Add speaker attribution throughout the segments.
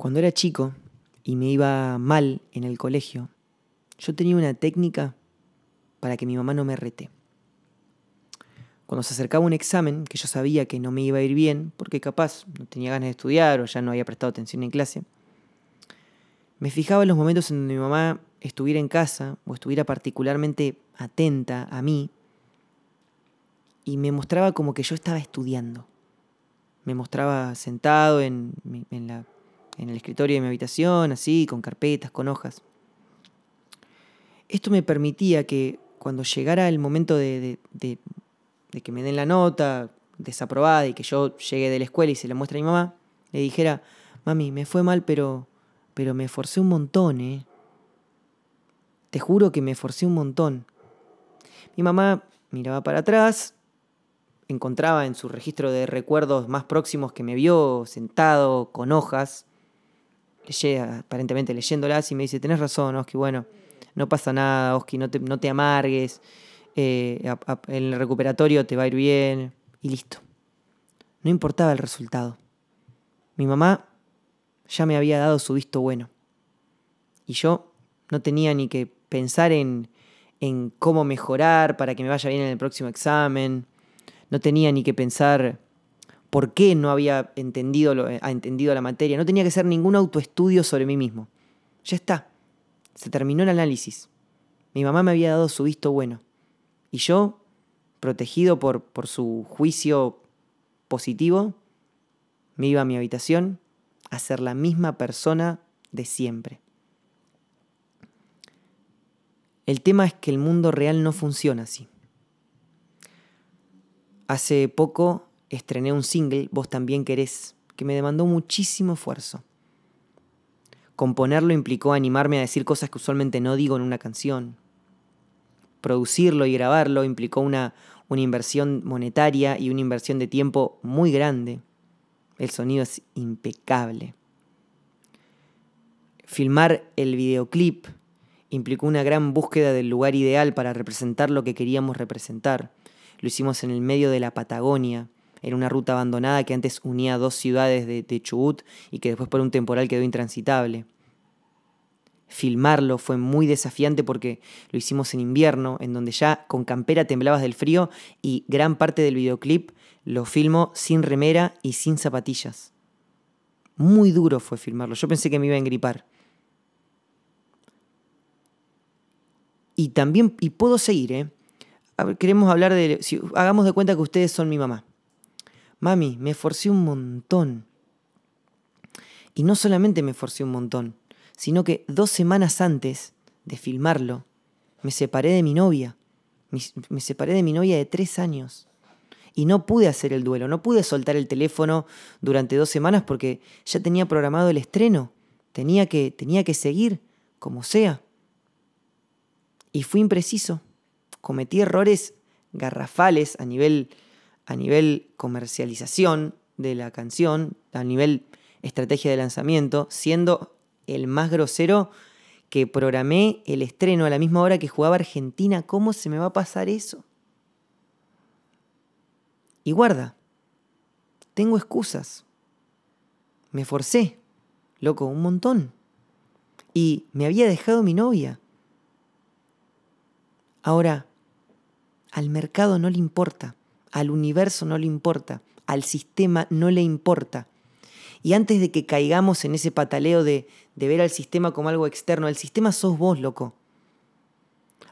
Speaker 1: Cuando era chico y me iba mal en el colegio, yo tenía una técnica para que mi mamá no me rete. Cuando se acercaba un examen que yo sabía que no me iba a ir bien, porque capaz no tenía ganas de estudiar o ya no había prestado atención en clase, me fijaba en los momentos en donde mi mamá estuviera en casa o estuviera particularmente atenta a mí y me mostraba como que yo estaba estudiando. Me mostraba sentado en, en la en el escritorio de mi habitación, así, con carpetas, con hojas. Esto me permitía que cuando llegara el momento de, que me den la nota desaprobada y que yo llegue de la escuela y se la muestre a mi mamá, le dijera, mami, me fue mal, pero, pero me esforcé un montón, ¿eh? Te juro que me esforcé un montón. Mi mamá miraba para atrás, encontraba en su registro de recuerdos más próximos que me vio sentado con hojas, aparentemente leyéndolas y me dice, tenés razón, Oski, bueno, no pasa nada, Oski, no te, no te amargues, eh, en el recuperatorio te va a ir bien y listo. No importaba el resultado. Mi mamá ya me había dado su visto bueno. Y yo no tenía ni que pensar en, en cómo mejorar para que me vaya bien en el próximo examen. No tenía ni que pensar por qué no había entendido, entendido la materia. No tenía que hacer ningún autoestudio sobre mí mismo. Ya está. Se terminó el análisis. Mi mamá me había dado su visto bueno. Y yo, protegido por, por su juicio positivo, me iba a mi habitación a ser la misma persona de siempre. El tema es que el mundo real no funciona así. Hace poco estrené un single, Vos también querés, que me demandó muchísimo esfuerzo. Componerlo implicó animarme a decir cosas que usualmente no digo en una canción. Producirlo y grabarlo implicó una, una inversión monetaria y una inversión de tiempo muy grande. El sonido es impecable. Filmar el videoclip implicó una gran búsqueda del lugar ideal para representar lo que queríamos representar. Lo hicimos en el medio de la Patagonia, era una ruta abandonada que antes unía dos ciudades de, Chubut y que después por un temporal quedó intransitable. Filmarlo fue muy desafiante porque lo hicimos en invierno, en donde ya con campera temblabas del frío y gran parte del videoclip lo filmo sin remera y sin zapatillas. Muy duro fue filmarlo, yo pensé que me iba a engripar. Y también, y puedo seguir, ¿eh? queremos hablar de, hagamos de cuenta que ustedes son mi mamá. Mami, me esforcé un montón. Y no solamente me esforcé un montón, sino que dos semanas antes de filmarlo, me separé de mi novia. Me, separé de mi novia de tres años. Y no pude hacer el duelo, no pude soltar el teléfono durante dos semanas porque ya tenía programado el estreno. Tenía que, tenía que seguir, como sea. Y fui impreciso. Cometí errores garrafales a nivel a nivel comercialización de la canción, a nivel estrategia de lanzamiento, siendo el más grosero que programé el estreno a la misma hora que jugaba Argentina. ¿Cómo se me va a pasar eso? Y guarda, tengo excusas. Me forcé, loco, un montón. Y me había dejado mi novia. Ahora, al mercado no le importa al universo no le importa, al sistema no le importa. Y antes de que caigamos en ese pataleo de, ver al sistema como algo externo, el sistema sos vos, loco.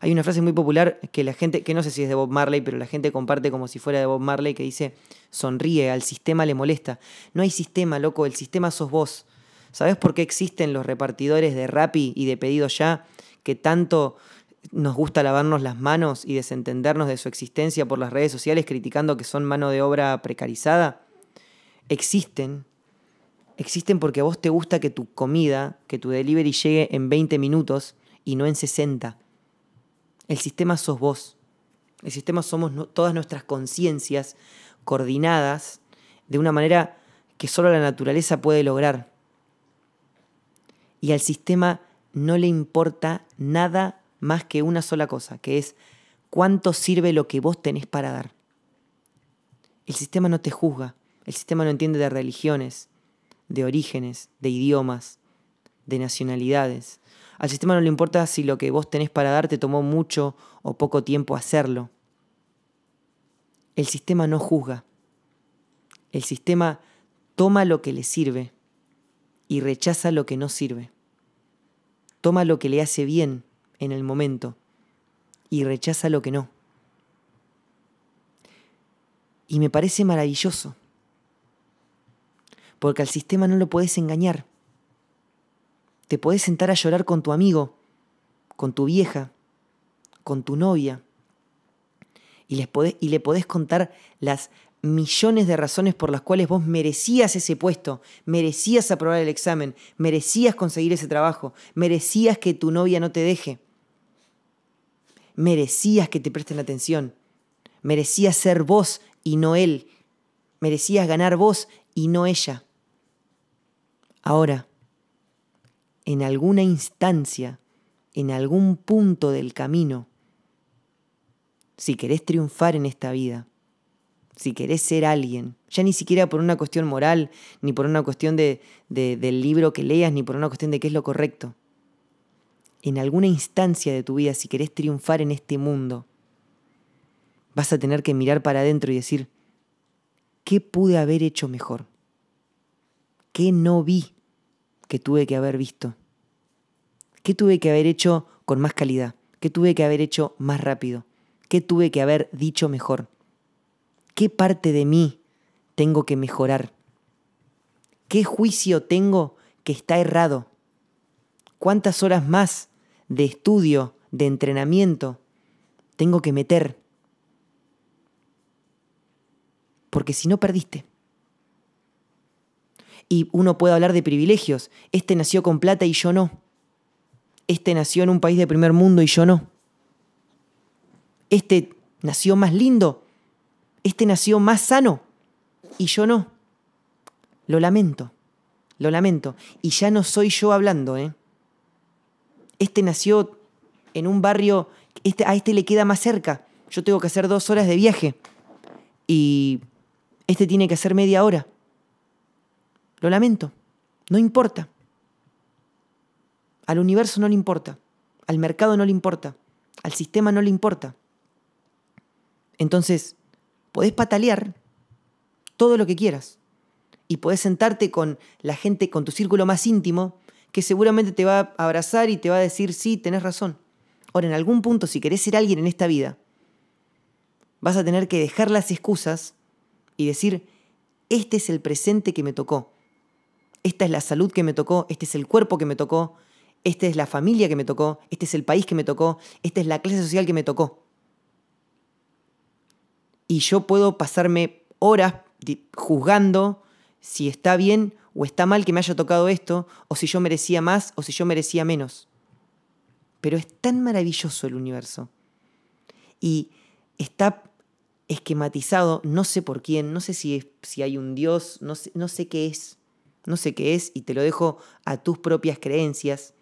Speaker 1: Hay una frase muy popular que la gente, que no sé si es de Bob Marley, pero la gente comparte como si fuera de Bob Marley, que dice, sonríe, al sistema le molesta. No hay sistema, loco, el sistema sos vos. ¿Sabes por qué existen los repartidores de Rappi y de pedido ya que tanto nos gusta lavarnos las manos y desentendernos de su existencia por las redes sociales criticando que son mano de obra precarizada, existen. Existen porque a vos te gusta que tu comida, que tu delivery llegue en 20 minutos y no en 60. El sistema sos vos. El sistema somos todas nuestras conciencias coordinadas de una manera que solo la naturaleza puede lograr. Y al sistema no le importa nada más que una sola cosa, que es cuánto sirve lo que vos tenés para dar. El sistema no te juzga, el sistema no entiende de religiones, de orígenes, de idiomas, de nacionalidades. Al sistema no le importa si lo que vos tenés para dar te tomó mucho o poco tiempo hacerlo. El sistema no juzga. El sistema toma lo que le sirve y rechaza lo que no sirve. Toma lo que le hace bien en el momento y rechaza lo que no. Y me parece maravilloso, porque al sistema no lo puedes engañar. Te podés sentar a llorar con tu amigo, con tu vieja, con tu novia, y, les y le podés contar las millones de razones por las cuales vos merecías ese puesto, merecías aprobar el examen, merecías conseguir ese trabajo, merecías que tu novia no te deje, merecías que te presten atención, merecías ser vos y no él, merecías ganar vos y no ella. Ahora, en alguna instancia, en algún punto del camino, si querés triunfar en esta vida, si querés ser alguien, ya ni siquiera por una cuestión moral, ni por una cuestión de, del libro que leas, ni por una cuestión de qué es lo correcto. En alguna instancia de tu vida, si querés triunfar en este mundo, vas a tener que mirar para adentro y decir, ¿qué pude haber hecho mejor? ¿Qué no vi que tuve que haber visto? ¿Qué tuve que haber hecho con más calidad? ¿Qué tuve que haber hecho más rápido? ¿Qué tuve que haber dicho mejor? ¿Qué parte de mí tengo que mejorar? ¿Qué juicio tengo que está errado? ¿Cuántas horas más de estudio, de entrenamiento tengo que meter? Porque si no perdiste. Y uno puede hablar de privilegios. Este nació con plata y yo no. Este nació en un país de primer mundo y yo no. Este nació más lindo este nació más sano y yo no. Lo lamento, lo lamento. Y ya no soy yo hablando, ¿eh? Este nació en un barrio, este, a este le queda más cerca. Yo tengo que hacer dos horas de viaje. Y este tiene que hacer media hora. Lo lamento. No importa. Al universo no le importa. Al mercado no le importa. Al sistema no le importa. Entonces, podés patalear todo lo que quieras. Y podés sentarte con la gente, con tu círculo más íntimo, que seguramente te va a abrazar y te va a decir, sí, tenés razón. Ahora, en algún punto, si querés ser alguien en esta vida, vas a tener que dejar las excusas y decir, este es el presente que me tocó. Esta es la salud que me tocó, este es el cuerpo que me tocó, esta es la familia que me tocó, este es el país que me tocó, esta es la clase social que me tocó y yo puedo pasarme horas juzgando si está bien o está mal que me haya tocado esto, o si yo merecía más o si yo merecía menos. Pero es tan maravilloso el universo. Y está esquematizado, no sé por quién, no sé si, si hay un Dios, no sé, no sé qué es, no sé qué es, y te lo dejo a tus propias creencias,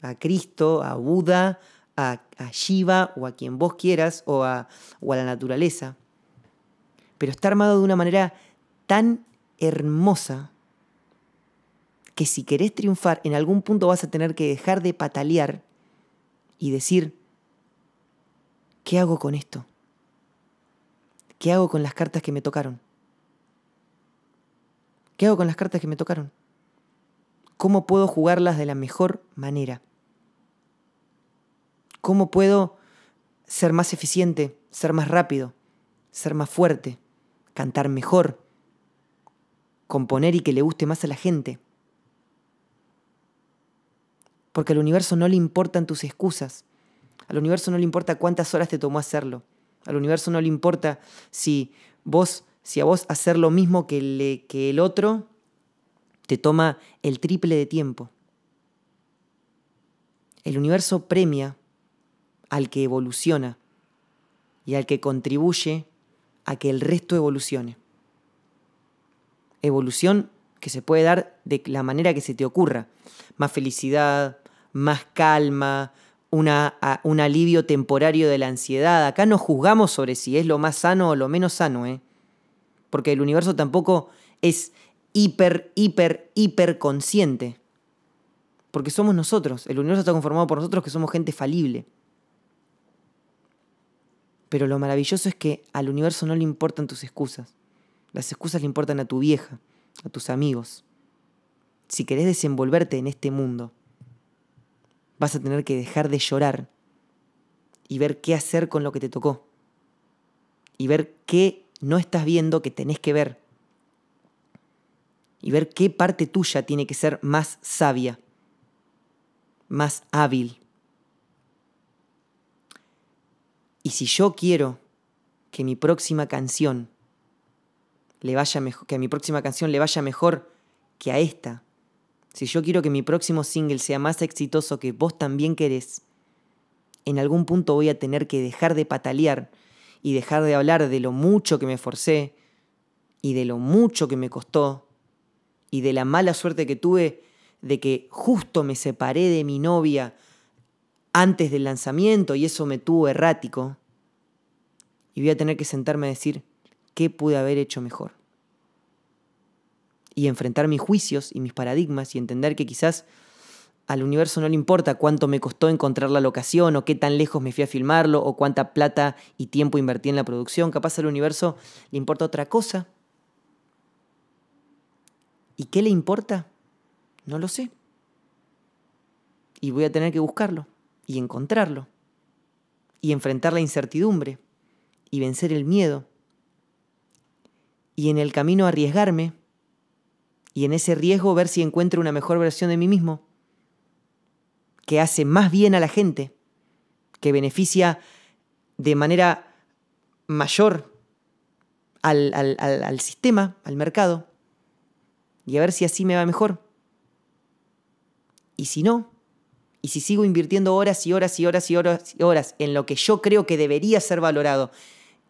Speaker 1: a Cristo, a Buda, a, Shiva o a quien vos quieras, o a, o a la naturaleza pero está armado de una manera tan hermosa que si querés triunfar, en algún punto vas a tener que dejar de patalear y decir, ¿qué hago con esto? ¿Qué hago con las cartas que me tocaron? ¿Qué hago con las cartas que me tocaron? ¿Cómo puedo jugarlas de la mejor manera? ¿Cómo puedo ser más eficiente, ser más rápido, ser más fuerte? cantar mejor, componer y que le guste más a la gente. Porque al universo no le importan tus excusas. Al universo no le importa cuántas horas te tomó hacerlo. Al universo no le importa si vos, si a vos hacer lo mismo que, que el otro te toma el triple de tiempo. El universo premia al que evoluciona y al que contribuye a que el resto evolucione. Evolución que se puede dar de la manera que se te ocurra. Más felicidad, más calma, una, un alivio temporario de la ansiedad. Acá no juzgamos sobre si es lo más sano o lo menos sano, ¿eh? porque el universo tampoco es hiper, hiper, hiper consciente. Porque somos nosotros. El universo está conformado por nosotros que somos gente falible. Pero lo maravilloso es que al universo no le importan tus excusas. Las excusas le importan a tu vieja, a tus amigos. Si querés desenvolverte en este mundo, vas a tener que dejar de llorar y ver qué hacer con lo que te tocó. Y ver qué no estás viendo que tenés que ver. Y ver qué parte tuya tiene que ser más sabia, más hábil. Y si yo quiero que mi próxima canción le vaya mejor, que a mi próxima canción le vaya mejor que a esta, si yo quiero que mi próximo single sea más exitoso que vos también querés, en algún punto voy a tener que dejar de patalear y dejar de hablar de lo mucho que me forcé y de lo mucho que me costó y de la mala suerte que tuve de que justo me separé de mi novia antes del lanzamiento y eso me tuvo errático. Y voy a tener que sentarme a decir qué pude haber hecho mejor. Y enfrentar mis juicios y mis paradigmas y entender que quizás al universo no le importa cuánto me costó encontrar la locación o qué tan lejos me fui a filmarlo o cuánta plata y tiempo invertí en la producción. Capaz al universo le importa otra cosa. ¿Y qué le importa? No lo sé. Y voy a tener que buscarlo y encontrarlo y enfrentar la incertidumbre y vencer el miedo y en el camino arriesgarme y en ese riesgo ver si encuentro una mejor versión de mí mismo que hace más bien a la gente, que beneficia de manera mayor al, al, sistema, al mercado, y a ver si así me va mejor. Y si no, y si sigo invirtiendo horas y horas y horas y horas y horas en lo que yo creo que debería ser valorado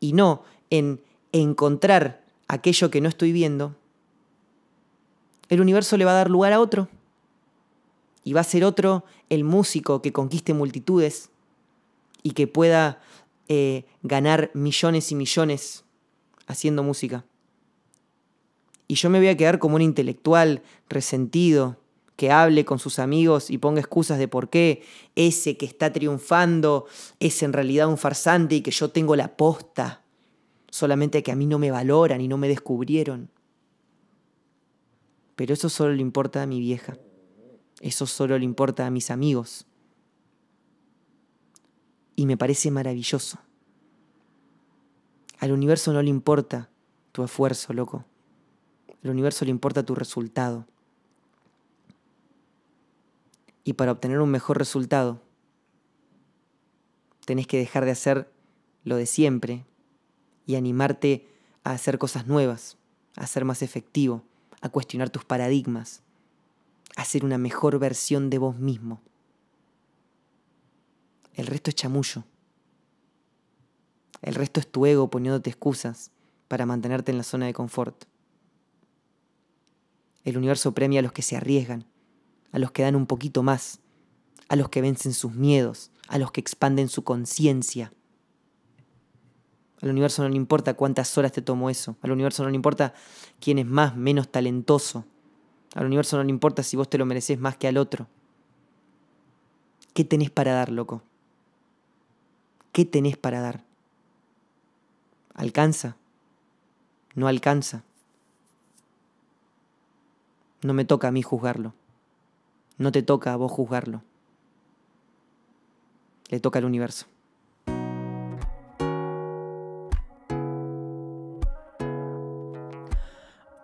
Speaker 1: y no en encontrar aquello que no estoy viendo, el universo le va a dar lugar a otro y va a ser otro el músico que conquiste multitudes y que pueda eh, ganar millones y millones haciendo música. Y yo me voy a quedar como un intelectual resentido que hable con sus amigos y ponga excusas de por qué ese que está triunfando es en realidad un farsante y que yo tengo la posta, solamente que a mí no me valoran y no me descubrieron. Pero eso solo le importa a mi vieja. Eso solo le importa a mis amigos. Y me parece maravilloso. Al universo no le importa tu esfuerzo, loco. Al universo le importa tu resultado. Y para obtener un mejor resultado, tenés que dejar de hacer lo de siempre y animarte a hacer cosas nuevas, a ser más efectivo, a cuestionar tus paradigmas, Hacer una mejor versión de vos mismo. El resto es chamullo. El resto es tu ego poniéndote excusas para mantenerte en la zona de confort. El universo premia a los que se arriesgan, a los que dan un poquito más, a los que vencen sus miedos, a los que expanden su conciencia. Al universo no le importa cuántas horas te tomó eso, al universo no le importa quién es más, menos talentoso, al universo no le importa si vos te lo mereces más que al otro. ¿Qué tenés para dar, loco? ¿Qué tenés para dar? ¿Alcanza? ¿No alcanza? No me toca a mí juzgarlo. No te toca a vos juzgarlo. Le toca al universo.